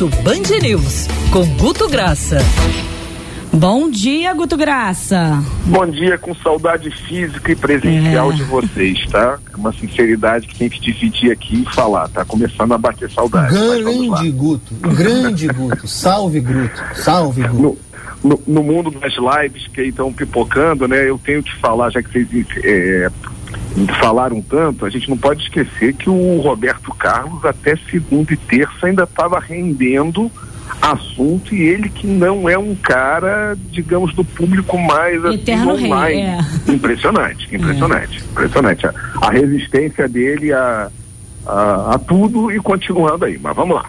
Almoço Band News, com Guto Graça. Bom dia, Guto Graça. Bom dia, com saudade física e presencial é. de vocês, tá? É uma sinceridade que tem que dividir aqui e falar, tá? Começando a bater saudade. Grande Guto, grande Guto. Salve, Guto. Salve, Guto. No, no, no, mundo das lives que estão pipocando, né? Eu tenho que falar, já que vocês é, falaram tanto, a gente não pode esquecer que o Roberto Carlos até segunda e terça ainda estava rendendo assunto e ele que não é um cara, digamos, do público mais assim, online. Rei, é. Impressionante, impressionante, é. impressionante. A, a, resistência dele a, a, a tudo e continuando aí, mas vamos lá.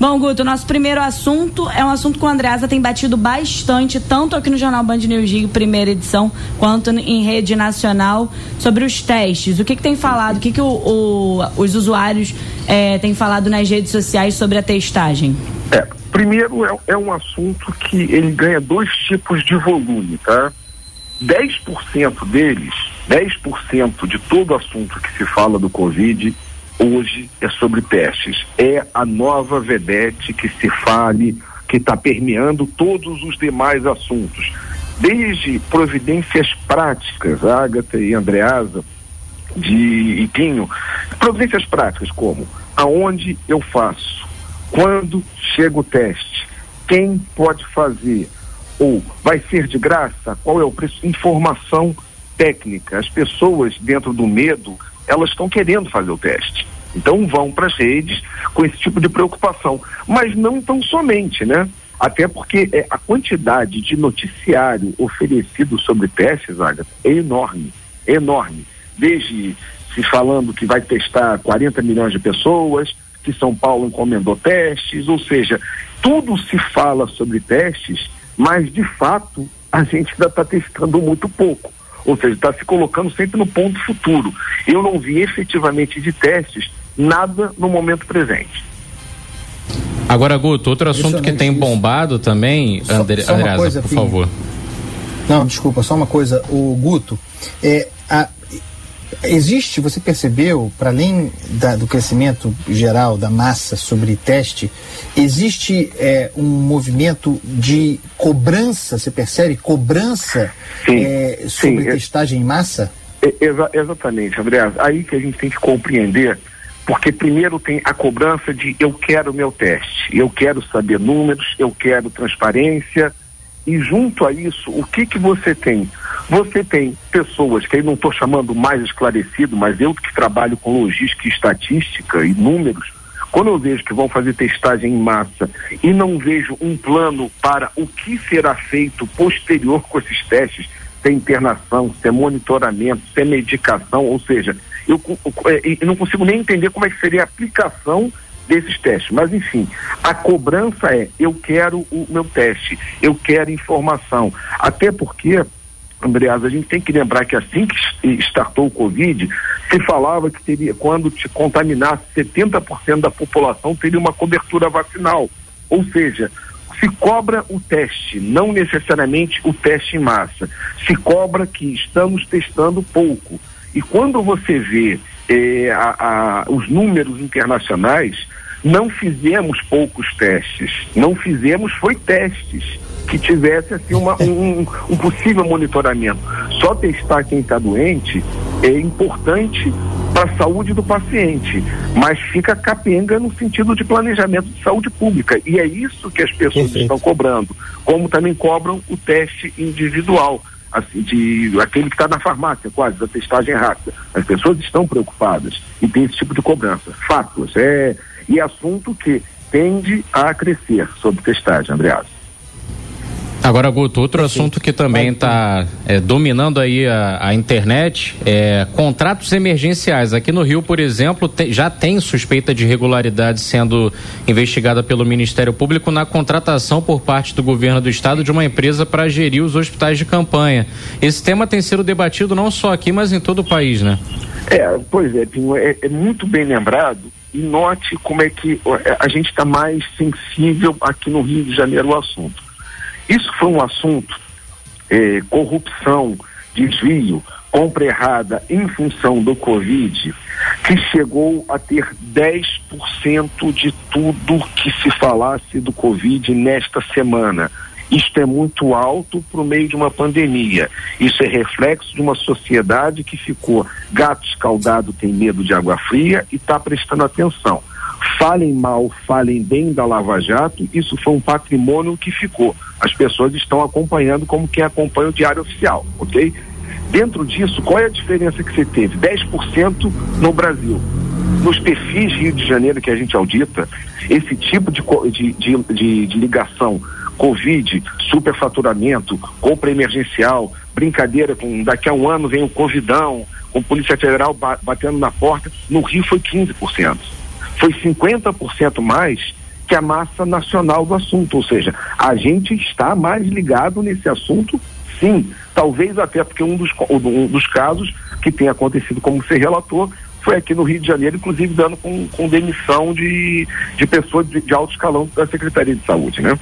Bom, Guto, nosso primeiro assunto é um assunto que o Andreasa tem batido bastante, tanto aqui no Jornal Band News Rio, primeira edição, quanto em rede nacional, sobre os testes. O que, que tem falado, o que, que o, o, os usuários é, têm falado nas redes sociais sobre a testagem? É, primeiro é, é um assunto que ele ganha dois tipos de volume, tá? 10% deles, 10% de todo assunto que se fala do Covid hoje é sobre testes. É a nova vedete que se fale, que está permeando todos os demais assuntos. Desde providências práticas, Ágata e Andreasa, de Ipinho, providências práticas como? Aonde eu faço, quando chega o teste, quem pode fazer, ou vai ser de graça, qual é o preço, informação técnica. As pessoas dentro do medo elas estão querendo fazer o teste. Então vão para as redes com esse tipo de preocupação. Mas não tão somente, né? Até porque é, a quantidade de noticiário oferecido sobre testes, Agatha, é enorme. É enorme. Desde se falando que vai testar 40 milhões de pessoas, que São Paulo encomendou testes, ou seja, tudo se fala sobre testes, mas de fato a gente ainda está testando muito pouco ou seja, está se colocando sempre no ponto futuro. Eu não vi efetivamente de testes nada no momento presente. Agora, Guto, outro assunto que tem bombado também, só, André, só Andreasa, coisa, por filho. favor. Não, desculpa, só uma coisa. O Guto, é, a, existe, você percebeu, para além da, do crescimento geral da massa sobre teste, existe é, um movimento de cobrança, você percebe? Cobrança sim, é, sobre sim, é testagem em massa? É, exa exatamente, André. Aí que a gente tem que compreender, porque primeiro tem a cobrança de eu quero meu teste, eu quero saber números, eu quero transparência, e junto a isso, o que que você tem? Você tem pessoas que aí não estou chamando mais esclarecido, mas eu que trabalho com logística e estatística e números, quando eu vejo que vão fazer testagem em massa e não vejo um plano para o que será feito posterior com esses testes, se é internação, se é monitoramento, se é medicação, ou seja, eu, eu, é, eu não consigo nem entender como é que seria a aplicação desses testes. Mas, enfim, a cobrança é: eu quero o meu teste, eu quero informação. Até porque Andreas, a gente tem que lembrar que assim que startou o Covid, se falava que teria, quando te contaminasse 70% da população teria uma cobertura vacinal. Ou seja, se cobra o teste, não necessariamente o teste em massa. Se cobra que estamos testando pouco. E quando você vê eh, a, a, os números internacionais, não fizemos poucos testes, não fizemos foi testes que tivesse assim uma, um, um possível monitoramento. Só testar quem está doente é importante para a saúde do paciente, mas fica capenga no sentido de planejamento de saúde pública. E é isso que as pessoas Perfeito. estão cobrando, como também cobram o teste individual. Assim, de aquele que está na farmácia, quase, da testagem rápida. As pessoas estão preocupadas e tem esse tipo de cobrança. Fatos, é, e assunto que tende a crescer sobre testagem, Andreas. Agora, Guto, outro assunto que também está é, dominando aí a, a, internet é contratos emergenciais. Aqui no Rio, por exemplo, te, já tem suspeita de irregularidade sendo investigada pelo Ministério Público na contratação por parte do governo do estado de uma empresa para gerir os hospitais de campanha. Esse tema tem sido debatido não só aqui, mas em todo o país, né? É, pois é, Pinho, é, é muito bem lembrado e note como é que a gente está mais sensível aqui no Rio de Janeiro ao assunto. Isso foi um assunto, eh, corrupção, desvio, compra errada em função do Covid, que chegou a ter 10% de tudo que se falasse do Covid nesta semana. Isto é muito alto para o meio de uma pandemia. Isso é reflexo de uma sociedade que ficou gato escaldado tem medo de água fria e está prestando atenção. Falem mal, falem bem da Lava Jato, isso foi um patrimônio que ficou. As pessoas estão acompanhando como quem acompanha o Diário Oficial, ok? Dentro disso, qual é a diferença que você teve? 10% no Brasil. Nos perfis Rio de Janeiro que a gente audita, esse tipo de, de, de, de ligação Covid, superfaturamento, compra emergencial, brincadeira com daqui a um ano vem o Covidão, com Polícia Federal batendo na porta, no Rio foi 15%. Foi 50% mais que a massa nacional do assunto, ou seja, a gente está mais ligado nesse assunto, sim. Talvez até porque um dos, um dos casos que tem acontecido, como você relatou, foi aqui no Rio de Janeiro, inclusive dando com, com demissão de, de pessoas de, de alto escalão da Secretaria de Saúde, né?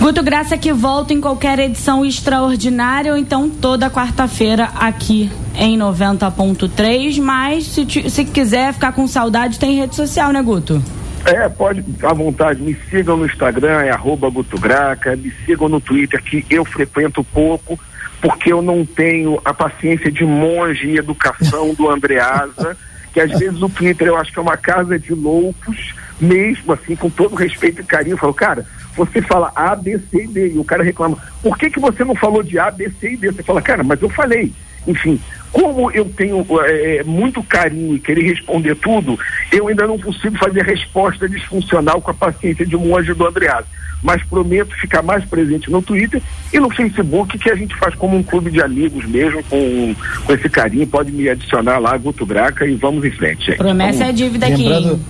Guto Graça que volta em qualquer edição extraordinária ou então toda quarta-feira aqui em 90.3. Mas se, se quiser ficar com saudade, tem rede social, né, Guto? É, pode, à vontade, me sigam no Instagram, é arroba Guto Graca, me sigam no Twitter, que eu frequento pouco, porque eu não tenho a paciência de monge em educação do Andreasa, que às vezes o Twitter eu acho que é uma casa de loucos, mesmo assim, com todo respeito e carinho, eu falo, cara, você fala A, B, C e D, e o cara reclama, por que, que você não falou de A, B, C e D? Você fala, cara, mas eu falei. Enfim, como eu tenho é, muito carinho e querer responder tudo, eu ainda não consigo fazer resposta disfuncional com a paciência de um anjo do Andreado. Mas prometo ficar mais presente no Twitter e no Facebook, que a gente faz como um clube de amigos mesmo, com, com esse carinho. Pode me adicionar lá, Guto Graca, e vamos em frente. Gente. Promessa é dívida aqui. Lembrando,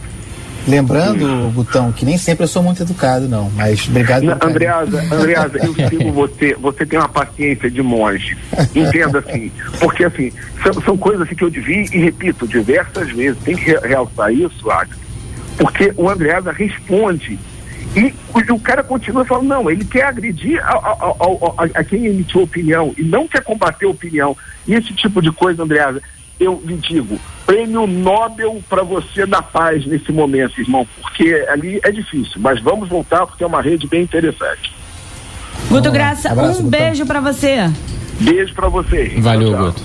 Lembrando, Butão, que nem sempre eu sou muito educado, não, mas obrigado não, Andreasa, Andreasa, eu sigo você, você tem uma paciência de monge. Entenda assim, porque assim, são, são coisas assim, que eu devia e repito diversas vezes, tem que realçar isso, Agnes, porque o Andreasa responde e o, o, cara continua falando, não, ele quer agredir a, a, a, a, quem emitiu opinião e não quer combater a opinião. E esse tipo de coisa, Andreasa, eu lhe digo, prêmio Nobel para você da paz nesse momento, irmão, porque ali é difícil, mas vamos voltar porque é uma rede bem interessante. Guto Graça, Abraço, um beijo para você. Beijo para você. Valeu, Guto.